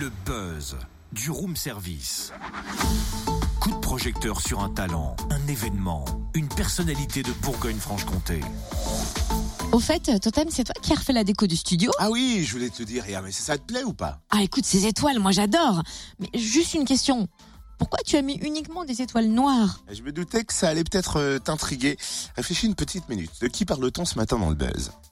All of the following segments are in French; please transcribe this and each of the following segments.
Le buzz du room service. Coup de projecteur sur un talent, un événement, une personnalité de Bourgogne-Franche-Comté. Au fait, Totem, c'est toi qui as refait la déco du studio Ah oui, je voulais te dire, Ria, mais ça te plaît ou pas? Ah écoute, ces étoiles, moi j'adore. Mais juste une question. Pourquoi tu as mis uniquement des étoiles noires? Je me doutais que ça allait peut-être euh, t'intriguer. Réfléchis une petite minute. De qui parle-t-on ce matin dans le buzz? Euh,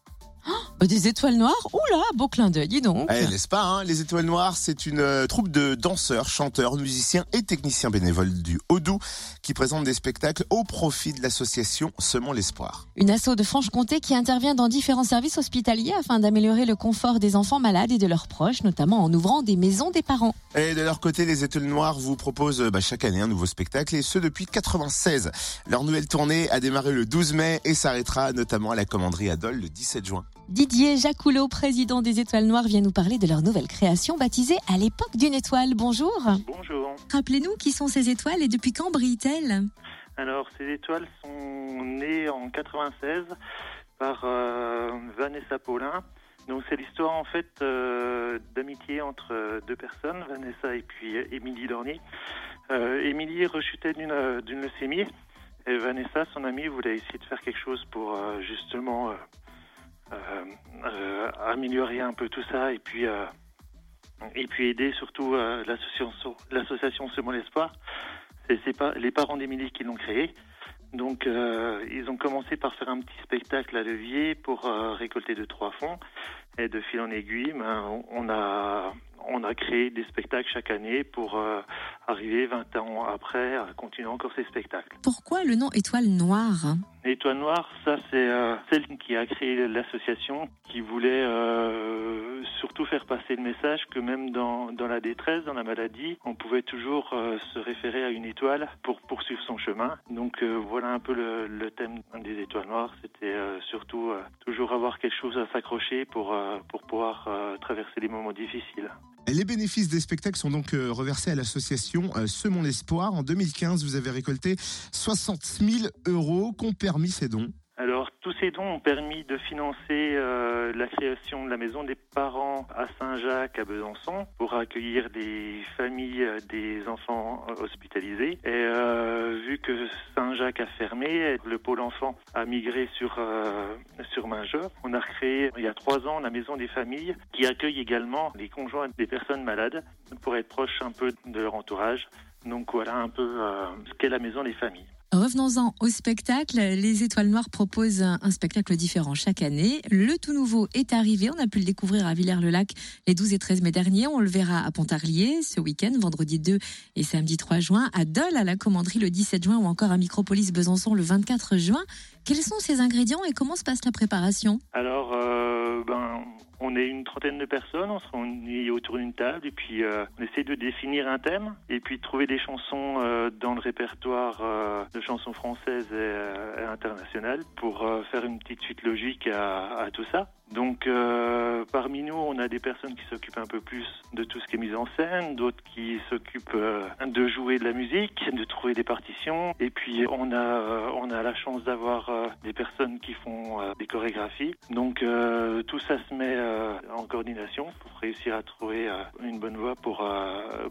Des étoiles noires? Oula, beau clin d'œil, dis donc. Eh, N'est-ce pas hein? Les Étoiles Noires, c'est une euh, troupe de danseurs, chanteurs, musiciens et techniciens bénévoles du Haut-Doubs qui présentent des spectacles au profit de l'association Semons l'Espoir. Une asso de Franche-Comté qui intervient dans différents services hospitaliers afin d'améliorer le confort des enfants malades et de leurs proches, notamment en ouvrant des maisons des parents. Et de leur côté, les Étoiles Noires vous proposent euh, bah, chaque année un nouveau spectacle et ce depuis 96. Leur nouvelle tournée a démarré le 12 mai et s'arrêtera notamment à la commanderie Adol le 17 juin. Didier Jacoulot, président des Étoiles Noires, vient nous parler de leur nouvelle création baptisée À l'époque d'une étoile. Bonjour. Bonjour. Rappelez-nous qui sont ces étoiles et depuis quand brillent-elles? Alors, ces étoiles sont nées en 96 par euh, Vanessa Paulin. Donc, c'est l'histoire en fait euh, d'amitié entre deux personnes, Vanessa et puis Émilie Dornier. Euh, Émilie rechutait d'une leucémie et Vanessa, son amie, voulait essayer de faire quelque chose pour euh, justement améliorer un peu tout ça et puis euh, et puis aider surtout euh, l'association l'association Semons l'Espoir. C'est pas les parents d'Émilie qui l'ont créé. Donc euh, ils ont commencé par faire un petit spectacle à levier pour euh, récolter deux trois fonds et de fil en aiguille, ben, on- a on a créé des spectacles chaque année pour euh, arriver 20 ans après à continuer encore ces spectacles. Pourquoi le nom étoile noire? L'étoile noire, ça c'est euh, celle qui a créé l'association, qui voulait euh, surtout faire passer le message que même dans, dans la détresse, dans la maladie, on pouvait toujours euh, se référer à une étoile pour poursuivre son chemin. Donc euh, voilà un peu le, le thème des étoiles noires, c'était euh, surtout euh, toujours avoir quelque chose à s'accrocher pour, pour pouvoir traverser les moments difficiles. Les bénéfices des spectacles sont donc euh, reversés à l'association euh, Semons l'Espoir. En 2015, vous avez récolté 60 000 euros qu'ont permis ces dons? Tous ces dons ont permis de financer euh, la création de la maison des parents à Saint-Jacques, à Besançon, pour accueillir des familles, euh, des enfants euh, hospitalisés. Et euh, vu que Saint-Jacques a fermé, le pôle enfant a migré sur euh, sur Maingeur. On a créé il y a trois ans la maison des familles, qui accueille également les conjoints des personnes malades pour être proche un peu de leur entourage. Donc voilà un peu euh, ce qu'est la maison des familles. Revenons-en au spectacle. Les Étoiles Noires proposent un, spectacle différent chaque année. Le tout nouveau est arrivé. On a pu le découvrir à Villers-le-Lac les 12 et 13 mai dernier. On le verra à Pontarlier ce week-end, vendredi 2 et samedi 3 juin, à Dole à la commanderie le 17 juin ou encore à Micropolis Besançon le 24 juin. Quels sont ces ingrédients et comment se passe la préparation? Euh, on est une trentaine de personnes, on se réunit autour d'une table et puis euh, on essaie de définir un thème et puis de trouver des chansons euh, dans le répertoire euh, de chansons françaises et, internationales pour faire une petite suite logique à tout ça. Donc, euh, parmi nous, on a des personnes qui s'occupent un peu plus de tout ce qui est mise en scène, d'autres qui s'occupent euh, de jouer de la musique, de trouver des partitions. Et puis, on a, euh, on a la chance d'avoir euh, des personnes qui font des chorégraphies. Donc, tout ça se met en coordination pour réussir à trouver une bonne voie pour,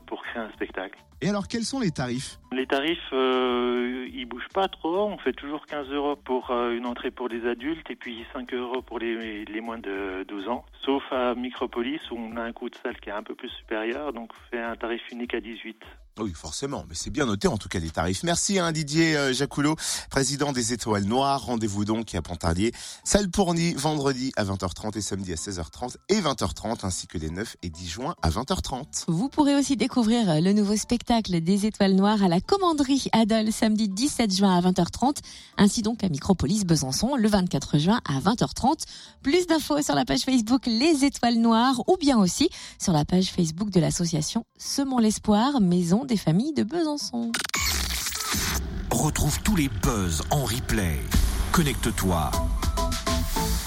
pour créer un spectacle. Et alors, quels sont les tarifs Les tarifs, euh, ils bougent pas trop. On fait toujours 15 euros pour euh, une entrée pour les adultes et puis 5 euros pour les, les moins de 12 ans. Sauf à Micropolis où on a un coût de salle qui est un peu plus supérieur, donc on fait un tarif unique à 18. Oui, forcément, mais c'est bien noté en tout cas les tarifs. Merci hein, Didier euh, Jacoulot, président des Étoiles Noires. Rendez-vous donc à Pontarlier, salle Pourny, vendredi à 20h30 et samedi à 16h30 et 20h30, ainsi que les 9 et 10 juin à 20h30. Vous pourrez aussi découvrir le nouveau spectacle des Étoiles Noires à la commanderie Adol samedi 17 juin à 20h30, ainsi donc à Micropolis Besançon le 24 juin à 20h30. Plus d'infos sur la page Facebook Les Étoiles Noires ou bien aussi sur la page Facebook de l'association Semons l'Espoir, Maison des familles de Besançon. Retrouve tous les buzz en replay. Connecte-toi.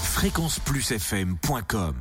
fréquenceplusfm.com